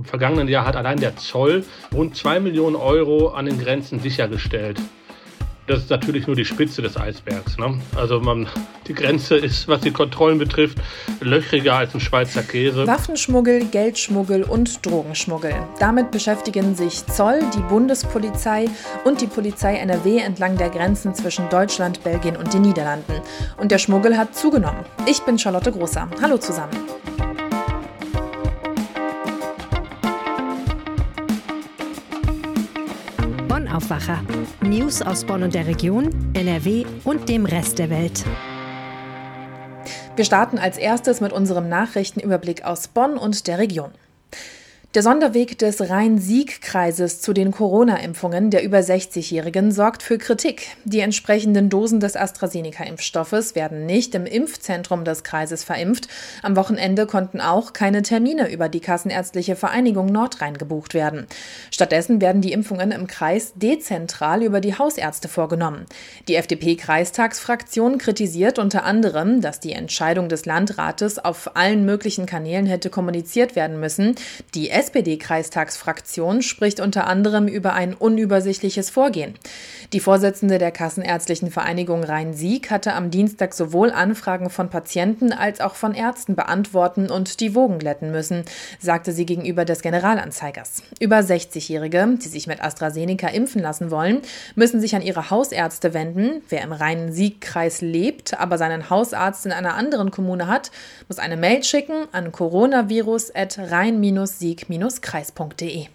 Im vergangenen Jahr hat allein der Zoll rund 2 Millionen Euro an den Grenzen sichergestellt. Das ist natürlich nur die Spitze des Eisbergs. Ne? Also man, die Grenze ist, was die Kontrollen betrifft, löchriger als ein Schweizer Käse. Waffenschmuggel, Geldschmuggel und Drogenschmuggel. Damit beschäftigen sich Zoll, die Bundespolizei und die Polizei NRW entlang der Grenzen zwischen Deutschland, Belgien und den Niederlanden. Und der Schmuggel hat zugenommen. Ich bin Charlotte Großer. Hallo zusammen. Aufwacher. News aus Bonn und der Region, NRW und dem Rest der Welt. Wir starten als erstes mit unserem Nachrichtenüberblick aus Bonn und der Region. Der Sonderweg des Rhein-Sieg-Kreises zu den Corona-Impfungen der über 60-Jährigen sorgt für Kritik. Die entsprechenden Dosen des AstraZeneca-Impfstoffes werden nicht im Impfzentrum des Kreises verimpft. Am Wochenende konnten auch keine Termine über die Kassenärztliche Vereinigung Nordrhein gebucht werden. Stattdessen werden die Impfungen im Kreis dezentral über die Hausärzte vorgenommen. Die FDP-Kreistagsfraktion kritisiert unter anderem, dass die Entscheidung des Landrates auf allen möglichen Kanälen hätte kommuniziert werden müssen. Die SPD-Kreistagsfraktion spricht unter anderem über ein unübersichtliches Vorgehen. Die Vorsitzende der Kassenärztlichen Vereinigung Rhein-Sieg hatte am Dienstag sowohl Anfragen von Patienten als auch von Ärzten beantworten und die Wogen glätten müssen, sagte sie gegenüber des Generalanzeigers. Über 60-Jährige, die sich mit AstraZeneca impfen lassen wollen, müssen sich an ihre Hausärzte wenden. Wer im Rhein-Sieg-Kreis lebt, aber seinen Hausarzt in einer anderen Kommune hat, muss eine Mail schicken an coronavirus.rhein-sieg kreis.de.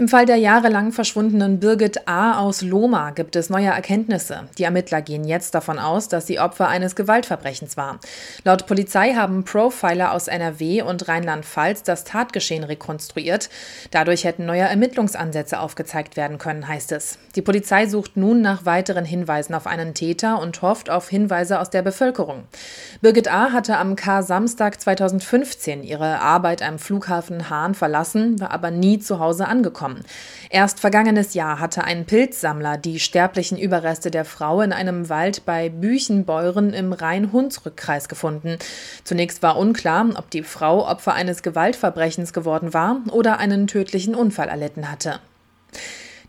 Im Fall der jahrelang verschwundenen Birgit A. aus Loma gibt es neue Erkenntnisse. Die Ermittler gehen jetzt davon aus, dass sie Opfer eines Gewaltverbrechens war. Laut Polizei haben Profiler aus NRW und Rheinland-Pfalz das Tatgeschehen rekonstruiert. Dadurch hätten neue Ermittlungsansätze aufgezeigt werden können, heißt es. Die Polizei sucht nun nach weiteren Hinweisen auf einen Täter und hofft auf Hinweise aus der Bevölkerung. Birgit A. hatte am K-Samstag 2015 ihre Arbeit am Flughafen Hahn verlassen, war aber nie zu Hause angekommen kommen. Erst vergangenes Jahr hatte ein Pilzsammler die sterblichen Überreste der Frau in einem Wald bei Büchenbeuren im Rhein-Hunsrück-Kreis gefunden. Zunächst war unklar, ob die Frau Opfer eines Gewaltverbrechens geworden war oder einen tödlichen Unfall erlitten hatte.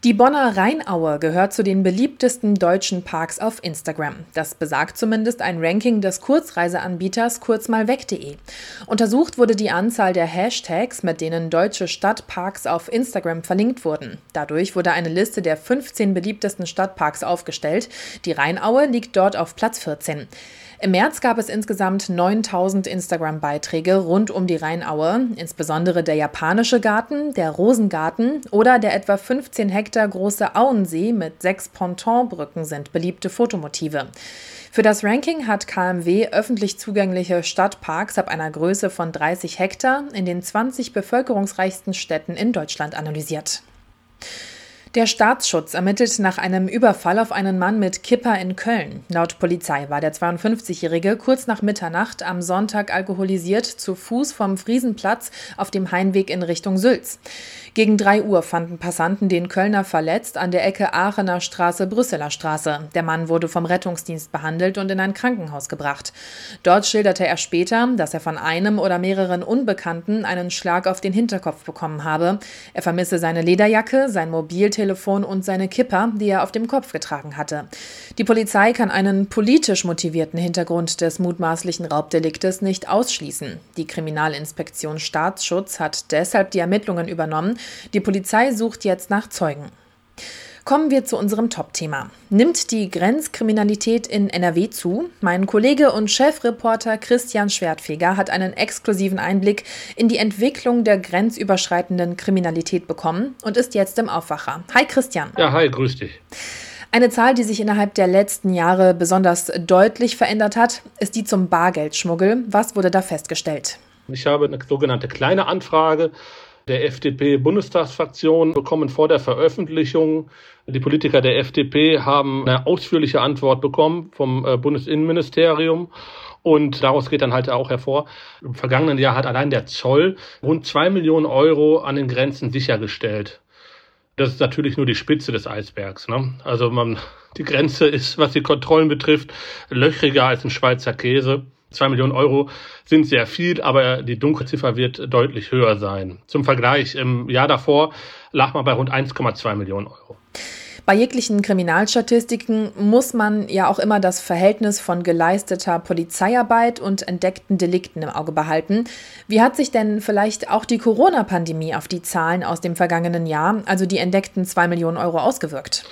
Die Bonner Rheinaue gehört zu den beliebtesten deutschen Parks auf Instagram. Das besagt zumindest ein Ranking des Kurzreiseanbieters kurzmalweg.de. Untersucht wurde die Anzahl der Hashtags, mit denen deutsche Stadtparks auf Instagram verlinkt wurden. Dadurch wurde eine Liste der 15 beliebtesten Stadtparks aufgestellt. Die Rheinaue liegt dort auf Platz 14. Im März gab es insgesamt 9000 Instagram-Beiträge rund um die Rheinaue, insbesondere der japanische Garten, der Rosengarten oder der etwa 15 Hektar große Auensee mit sechs Pontonbrücken sind beliebte Fotomotive. Für das Ranking hat KMW öffentlich zugängliche Stadtparks ab einer Größe von 30 Hektar in den 20 bevölkerungsreichsten Städten in Deutschland analysiert. Der Staatsschutz ermittelt nach einem Überfall auf einen Mann mit Kipper in Köln. Laut Polizei war der 52-Jährige kurz nach Mitternacht am Sonntag alkoholisiert zu Fuß vom Friesenplatz auf dem Heimweg in Richtung Sülz. Gegen drei Uhr fanden Passanten den Kölner verletzt an der Ecke Aachener Straße, Brüsseler Straße. Der Mann wurde vom Rettungsdienst behandelt und in ein Krankenhaus gebracht. Dort schilderte er später, dass er von einem oder mehreren Unbekannten einen Schlag auf den Hinterkopf bekommen habe. Er vermisse seine Lederjacke, sein Mobiltelefon Mobiltelefon und seine Kipper, die er auf dem Kopf getragen hatte. Die Polizei kann einen politisch motivierten Hintergrund des mutmaßlichen Raubdeliktes nicht ausschließen. Die Kriminalinspektion Staatsschutz hat deshalb die Ermittlungen übernommen. Die Polizei sucht jetzt nach Zeugen. Kommen wir zu unserem Top-Thema. Nimmt die Grenzkriminalität in NRW zu? Mein Kollege und Chefreporter Christian Schwertfeger hat einen exklusiven Einblick in die Entwicklung der grenzüberschreitenden Kriminalität bekommen und ist jetzt im Aufwacher. Hi Christian. Ja, hi, grüß dich. Eine Zahl, die sich innerhalb der letzten Jahre besonders deutlich verändert hat, ist die zum Bargeldschmuggel. Was wurde da festgestellt? Ich habe eine sogenannte kleine Anfrage der FDP-Bundestagsfraktion bekommen vor der Veröffentlichung. Die Politiker der FDP haben eine ausführliche Antwort bekommen vom äh, Bundesinnenministerium. Und daraus geht dann halt auch hervor, im vergangenen Jahr hat allein der Zoll rund zwei Millionen Euro an den Grenzen sichergestellt. Das ist natürlich nur die Spitze des Eisbergs. Ne? Also man, die Grenze ist, was die Kontrollen betrifft, löchriger als ein Schweizer Käse. Zwei Millionen Euro sind sehr viel, aber die Dunkelziffer wird deutlich höher sein. Zum Vergleich, im Jahr davor lag man bei rund 1,2 Millionen Euro. Bei jeglichen Kriminalstatistiken muss man ja auch immer das Verhältnis von geleisteter Polizeiarbeit und entdeckten Delikten im Auge behalten. Wie hat sich denn vielleicht auch die Corona-Pandemie auf die Zahlen aus dem vergangenen Jahr, also die entdeckten zwei Millionen Euro, ausgewirkt?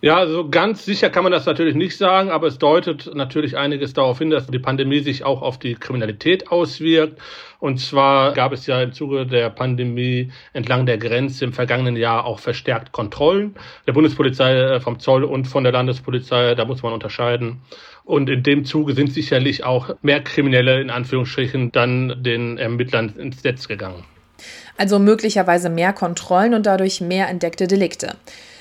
Ja, also ganz sicher kann man das natürlich nicht sagen, aber es deutet natürlich einiges darauf hin, dass die Pandemie sich auch auf die Kriminalität auswirkt. Und zwar gab es ja im Zuge der Pandemie entlang der Grenze im vergangenen Jahr auch verstärkt Kontrollen der Bundespolizei, äh, vom Zoll und von der Landespolizei. Da muss man unterscheiden. Und in dem Zuge sind sicherlich auch mehr Kriminelle in Anführungsstrichen dann den Ermittlern ins Netz gegangen. Also möglicherweise mehr Kontrollen und dadurch mehr entdeckte Delikte.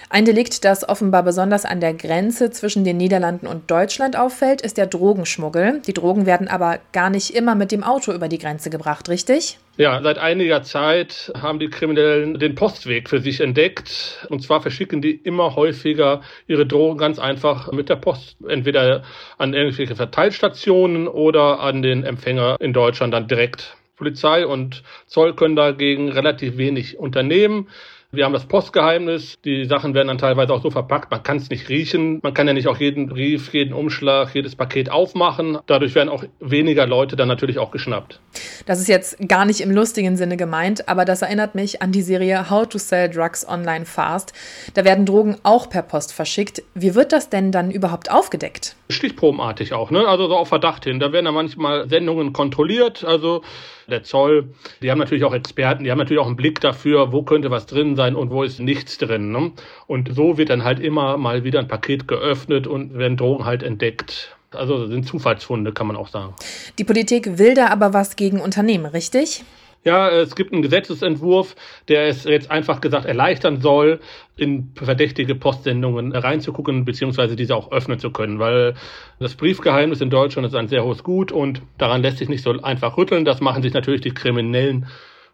Ein Delikt, das offenbar besonders an der Grenze zwischen den Niederlanden und Deutschland auffällt, ist der Drogenschmuggel. Die Drogen werden aber gar nicht immer mit dem Auto über die Grenze gebracht, richtig? Ja, seit einiger Zeit haben die Kriminellen den Postweg für sich entdeckt. Und zwar verschicken die immer häufiger ihre Drogen ganz einfach mit der Post. Entweder an irgendwelche Verteilstationen oder an den Empfänger in Deutschland dann direkt. Polizei und Zoll können dagegen relativ wenig unternehmen. Wir haben das Postgeheimnis. Die Sachen werden dann teilweise auch so verpackt, man kann es nicht riechen. Man kann ja nicht auch jeden Brief, jeden Umschlag, jedes Paket aufmachen. Dadurch werden auch weniger Leute dann natürlich auch geschnappt. Das ist jetzt gar nicht im lustigen Sinne gemeint, aber das erinnert mich an die Serie How to Sell Drugs Online Fast. Da werden Drogen auch per Post verschickt. Wie wird das denn dann überhaupt aufgedeckt? Stichprobenartig auch, ne? Also so auf Verdacht hin. Da werden dann manchmal Sendungen kontrolliert. Also der Zoll, die haben natürlich auch Experten, die haben natürlich auch einen Blick dafür, wo könnte was drin sein und wo ist nichts drin. Ne? Und so wird dann halt immer mal wieder ein Paket geöffnet und werden Drogen halt entdeckt. Also sind Zufallsfunde, kann man auch sagen. Die Politik will da aber was gegen Unternehmen, richtig? Ja, es gibt einen Gesetzesentwurf, der es jetzt einfach gesagt erleichtern soll, in verdächtige Postsendungen reinzugucken, beziehungsweise diese auch öffnen zu können, weil das Briefgeheimnis in Deutschland ist ein sehr hohes Gut und daran lässt sich nicht so einfach rütteln. Das machen sich natürlich die Kriminellen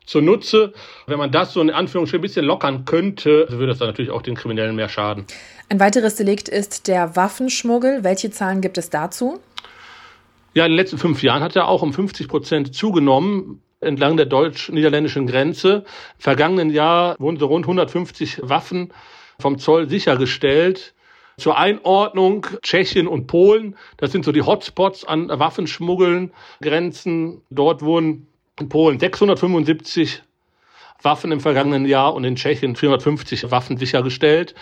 zunutze. Wenn man das so in Anführungsstrichen ein bisschen lockern könnte, würde das dann natürlich auch den Kriminellen mehr schaden. Ein weiteres Delikt ist der Waffenschmuggel. Welche Zahlen gibt es dazu? Ja, in den letzten fünf Jahren hat er auch um 50 Prozent zugenommen entlang der deutsch-niederländischen Grenze. Im vergangenen Jahr wurden so rund 150 Waffen vom Zoll sichergestellt. Zur Einordnung Tschechien und Polen, das sind so die Hotspots an Waffenschmuggeln, Grenzen. Dort wurden in Polen 675 Waffen im vergangenen Jahr und in Tschechien 450 Waffen sichergestellt.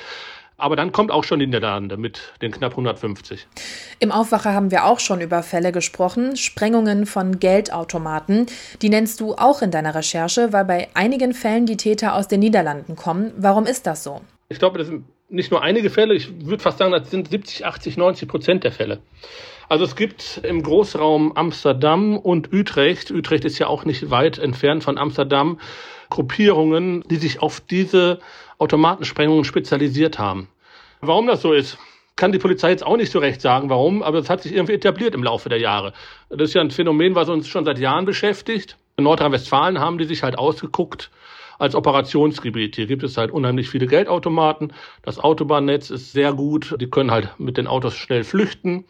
Aber dann kommt auch schon die Niederlande mit den knapp 150. Im Aufwacher haben wir auch schon über Fälle gesprochen, Sprengungen von Geldautomaten. Die nennst du auch in deiner Recherche, weil bei einigen Fällen die Täter aus den Niederlanden kommen. Warum ist das so? Ich glaube, das sind nicht nur einige Fälle, ich würde fast sagen, das sind 70, 80, 90 Prozent der Fälle. Also es gibt im Großraum Amsterdam und Utrecht, Utrecht ist ja auch nicht weit entfernt von Amsterdam, Gruppierungen, die sich auf diese Automatensprengungen spezialisiert haben. Warum das so ist, kann die Polizei jetzt auch nicht so recht sagen, warum, aber es hat sich irgendwie etabliert im Laufe der Jahre. Das ist ja ein Phänomen, was uns schon seit Jahren beschäftigt. In Nordrhein-Westfalen haben die sich halt ausgeguckt als Operationsgebiet. Hier gibt es halt unheimlich viele Geldautomaten. Das Autobahnnetz ist sehr gut. Die können halt mit den Autos schnell flüchten.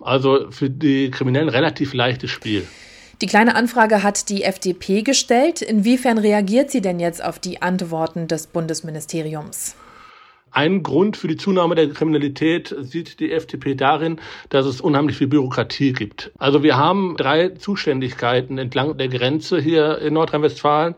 Also für die Kriminellen relativ leichtes Spiel. Die kleine Anfrage hat die FDP gestellt. Inwiefern reagiert sie denn jetzt auf die Antworten des Bundesministeriums? Ein Grund für die Zunahme der Kriminalität sieht die FDP darin, dass es unheimlich viel Bürokratie gibt. Also wir haben drei Zuständigkeiten entlang der Grenze hier in Nordrhein-Westfalen.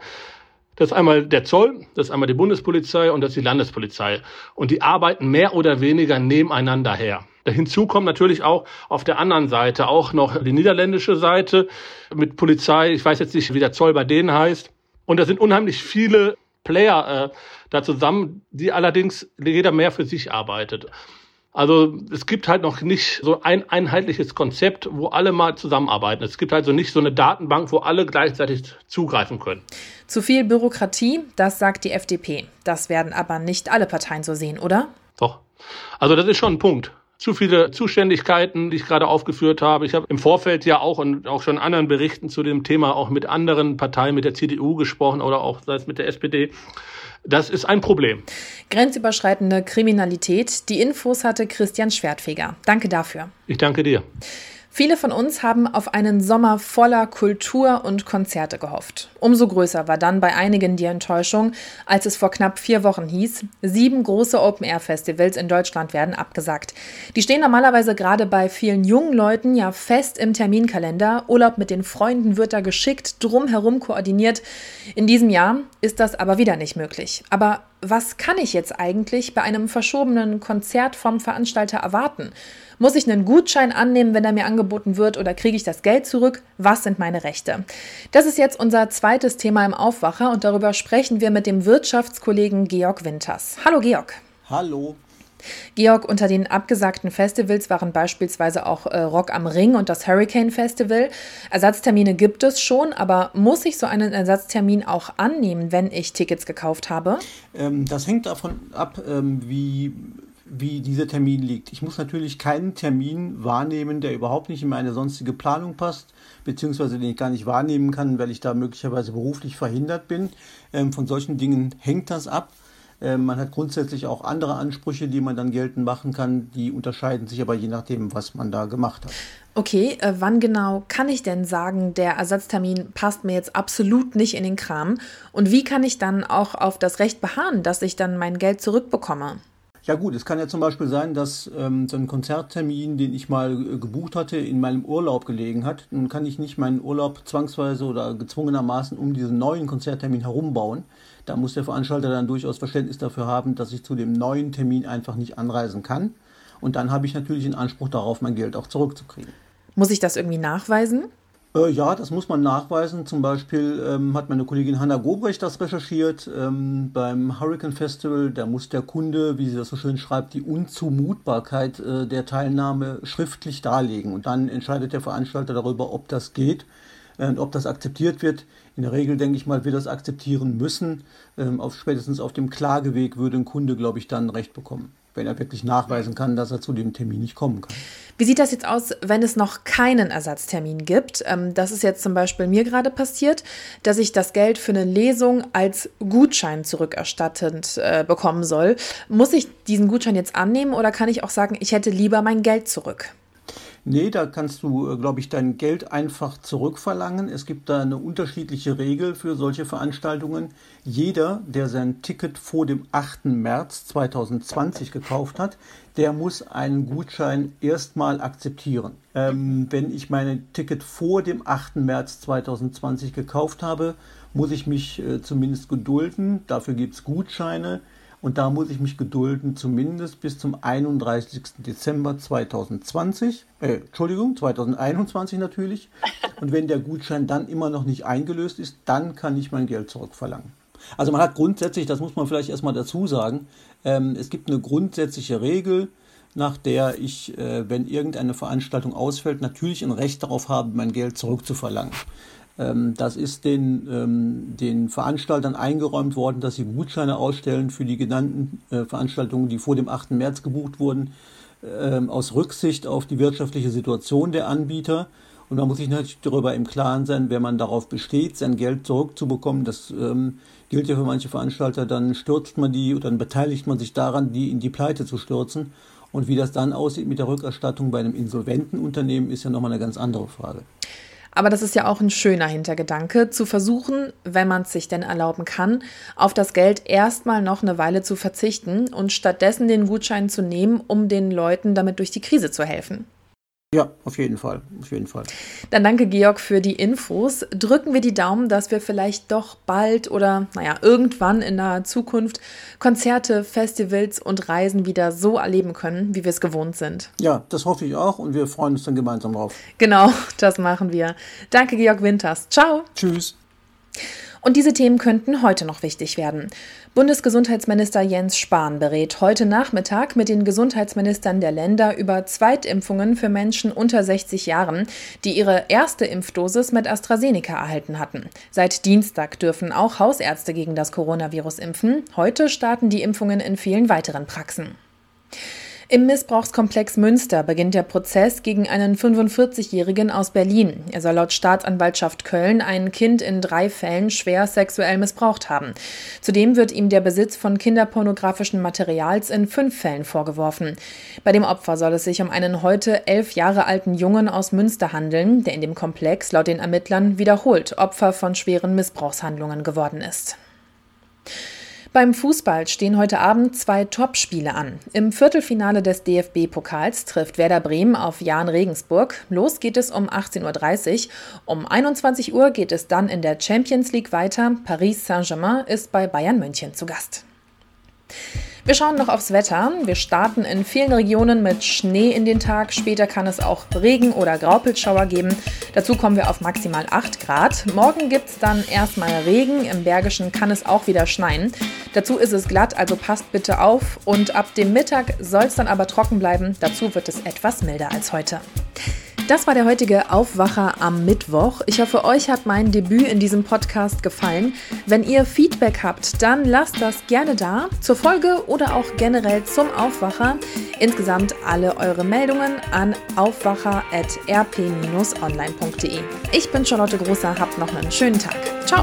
Das ist einmal der Zoll, das ist einmal die Bundespolizei und das ist die Landespolizei. Und die arbeiten mehr oder weniger nebeneinander her. Hinzu kommt natürlich auch auf der anderen Seite auch noch die niederländische Seite mit Polizei. Ich weiß jetzt nicht, wie der Zoll bei denen heißt. Und da sind unheimlich viele Player äh, da zusammen, die allerdings jeder mehr für sich arbeitet. Also es gibt halt noch nicht so ein einheitliches Konzept, wo alle mal zusammenarbeiten. Es gibt halt so nicht so eine Datenbank, wo alle gleichzeitig zugreifen können. Zu viel Bürokratie, das sagt die FDP. Das werden aber nicht alle Parteien so sehen, oder? Doch. Also das ist schon ein Punkt zu viele Zuständigkeiten, die ich gerade aufgeführt habe. Ich habe im Vorfeld ja auch und auch schon anderen Berichten zu dem Thema auch mit anderen Parteien, mit der CDU gesprochen oder auch sei es mit der SPD. Das ist ein Problem. Grenzüberschreitende Kriminalität. Die Infos hatte Christian Schwertfeger. Danke dafür. Ich danke dir. Viele von uns haben auf einen Sommer voller Kultur und Konzerte gehofft. Umso größer war dann bei einigen die Enttäuschung, als es vor knapp vier Wochen hieß, sieben große Open-Air-Festivals in Deutschland werden abgesagt. Die stehen normalerweise gerade bei vielen jungen Leuten ja fest im Terminkalender. Urlaub mit den Freunden wird da geschickt drumherum koordiniert. In diesem Jahr ist das aber wieder nicht möglich. Aber was kann ich jetzt eigentlich bei einem verschobenen Konzert vom Veranstalter erwarten? Muss ich einen Gutschein annehmen, wenn er mir angeboten wird, oder kriege ich das Geld zurück? Was sind meine Rechte? Das ist jetzt unser zweites Thema im Aufwacher und darüber sprechen wir mit dem Wirtschaftskollegen Georg Winters. Hallo Georg. Hallo. Georg, unter den abgesagten Festivals waren beispielsweise auch äh, Rock am Ring und das Hurricane Festival. Ersatztermine gibt es schon, aber muss ich so einen Ersatztermin auch annehmen, wenn ich Tickets gekauft habe? Ähm, das hängt davon ab, ähm, wie wie dieser Termin liegt. Ich muss natürlich keinen Termin wahrnehmen, der überhaupt nicht in meine sonstige Planung passt, beziehungsweise den ich gar nicht wahrnehmen kann, weil ich da möglicherweise beruflich verhindert bin. Ähm, von solchen Dingen hängt das ab. Ähm, man hat grundsätzlich auch andere Ansprüche, die man dann geltend machen kann. Die unterscheiden sich aber je nachdem, was man da gemacht hat. Okay, äh, wann genau kann ich denn sagen, der Ersatztermin passt mir jetzt absolut nicht in den Kram? Und wie kann ich dann auch auf das Recht beharren, dass ich dann mein Geld zurückbekomme? Ja gut, es kann ja zum Beispiel sein, dass ähm, so ein Konzerttermin, den ich mal äh, gebucht hatte, in meinem Urlaub gelegen hat. Nun kann ich nicht meinen Urlaub zwangsweise oder gezwungenermaßen um diesen neuen Konzerttermin herumbauen. Da muss der Veranstalter dann durchaus Verständnis dafür haben, dass ich zu dem neuen Termin einfach nicht anreisen kann. Und dann habe ich natürlich den Anspruch darauf, mein Geld auch zurückzukriegen. Muss ich das irgendwie nachweisen? Äh, ja, das muss man nachweisen. Zum Beispiel ähm, hat meine Kollegin Hanna Gobrecht das recherchiert. Ähm, beim Hurricane Festival, da muss der Kunde, wie sie das so schön schreibt, die Unzumutbarkeit äh, der Teilnahme schriftlich darlegen. Und dann entscheidet der Veranstalter darüber, ob das geht äh, und ob das akzeptiert wird. In der Regel, denke ich mal, wird das akzeptieren müssen. Ähm, auf, spätestens auf dem Klageweg würde ein Kunde, glaube ich, dann Recht bekommen wenn er wirklich nachweisen kann, dass er zu dem Termin nicht kommen kann. Wie sieht das jetzt aus, wenn es noch keinen Ersatztermin gibt? Ähm, das ist jetzt zum Beispiel mir gerade passiert, dass ich das Geld für eine Lesung als Gutschein zurückerstattend äh, bekommen soll. Muss ich diesen Gutschein jetzt annehmen oder kann ich auch sagen, ich hätte lieber mein Geld zurück? Nee, da kannst du, äh, glaube ich, dein Geld einfach zurückverlangen. Es gibt da eine unterschiedliche Regel für solche Veranstaltungen. Jeder, der sein Ticket vor dem 8. März 2020 gekauft hat, der muss einen Gutschein erstmal akzeptieren. Ähm, wenn ich mein Ticket vor dem 8. März 2020 gekauft habe, muss ich mich äh, zumindest gedulden. Dafür gibt es Gutscheine. Und da muss ich mich gedulden, zumindest bis zum 31. Dezember 2020. Äh, Entschuldigung, 2021 natürlich. Und wenn der Gutschein dann immer noch nicht eingelöst ist, dann kann ich mein Geld zurückverlangen. Also man hat grundsätzlich, das muss man vielleicht erstmal dazu sagen, ähm, es gibt eine grundsätzliche Regel, nach der ich, äh, wenn irgendeine Veranstaltung ausfällt, natürlich ein Recht darauf habe, mein Geld zurückzuverlangen. Ähm, das ist den, ähm, den Veranstaltern eingeräumt worden, dass sie Gutscheine ausstellen für die genannten äh, Veranstaltungen, die vor dem 8. März gebucht wurden, ähm, aus Rücksicht auf die wirtschaftliche Situation der Anbieter. Und man muss sich natürlich darüber im Klaren sein, wenn man darauf besteht, sein Geld zurückzubekommen. Das gilt ja für manche Veranstalter. Dann stürzt man die oder dann beteiligt man sich daran, die in die Pleite zu stürzen. Und wie das dann aussieht mit der Rückerstattung bei einem insolventen Unternehmen, ist ja nochmal eine ganz andere Frage. Aber das ist ja auch ein schöner Hintergedanke, zu versuchen, wenn man es sich denn erlauben kann, auf das Geld erstmal noch eine Weile zu verzichten und stattdessen den Gutschein zu nehmen, um den Leuten damit durch die Krise zu helfen. Ja, auf jeden Fall, auf jeden Fall. Dann danke Georg für die Infos. Drücken wir die Daumen, dass wir vielleicht doch bald oder naja, irgendwann in naher Zukunft Konzerte, Festivals und Reisen wieder so erleben können, wie wir es gewohnt sind. Ja, das hoffe ich auch und wir freuen uns dann gemeinsam drauf. Genau, das machen wir. Danke, Georg Winters. Ciao. Tschüss. Und diese Themen könnten heute noch wichtig werden. Bundesgesundheitsminister Jens Spahn berät heute Nachmittag mit den Gesundheitsministern der Länder über Zweitimpfungen für Menschen unter 60 Jahren, die ihre erste Impfdosis mit AstraZeneca erhalten hatten. Seit Dienstag dürfen auch Hausärzte gegen das Coronavirus impfen. Heute starten die Impfungen in vielen weiteren Praxen. Im Missbrauchskomplex Münster beginnt der Prozess gegen einen 45-Jährigen aus Berlin. Er soll laut Staatsanwaltschaft Köln ein Kind in drei Fällen schwer sexuell missbraucht haben. Zudem wird ihm der Besitz von kinderpornografischen Materials in fünf Fällen vorgeworfen. Bei dem Opfer soll es sich um einen heute elf Jahre alten Jungen aus Münster handeln, der in dem Komplex laut den Ermittlern wiederholt Opfer von schweren Missbrauchshandlungen geworden ist. Beim Fußball stehen heute Abend zwei Topspiele an. Im Viertelfinale des DFB-Pokals trifft Werder Bremen auf Jan Regensburg. Los geht es um 18.30 Uhr. Um 21 Uhr geht es dann in der Champions League weiter. Paris Saint-Germain ist bei Bayern München zu Gast. Wir schauen noch aufs Wetter. Wir starten in vielen Regionen mit Schnee in den Tag. Später kann es auch Regen- oder Graupelschauer geben. Dazu kommen wir auf maximal 8 Grad. Morgen gibt es dann erstmal Regen. Im Bergischen kann es auch wieder schneien. Dazu ist es glatt, also passt bitte auf. Und ab dem Mittag soll es dann aber trocken bleiben. Dazu wird es etwas milder als heute. Das war der heutige Aufwacher am Mittwoch. Ich hoffe, euch hat mein Debüt in diesem Podcast gefallen. Wenn ihr Feedback habt, dann lasst das gerne da zur Folge oder auch generell zum Aufwacher. Insgesamt alle eure Meldungen an aufwacher.rp-online.de. Ich bin Charlotte Großer, habt noch einen schönen Tag. Ciao!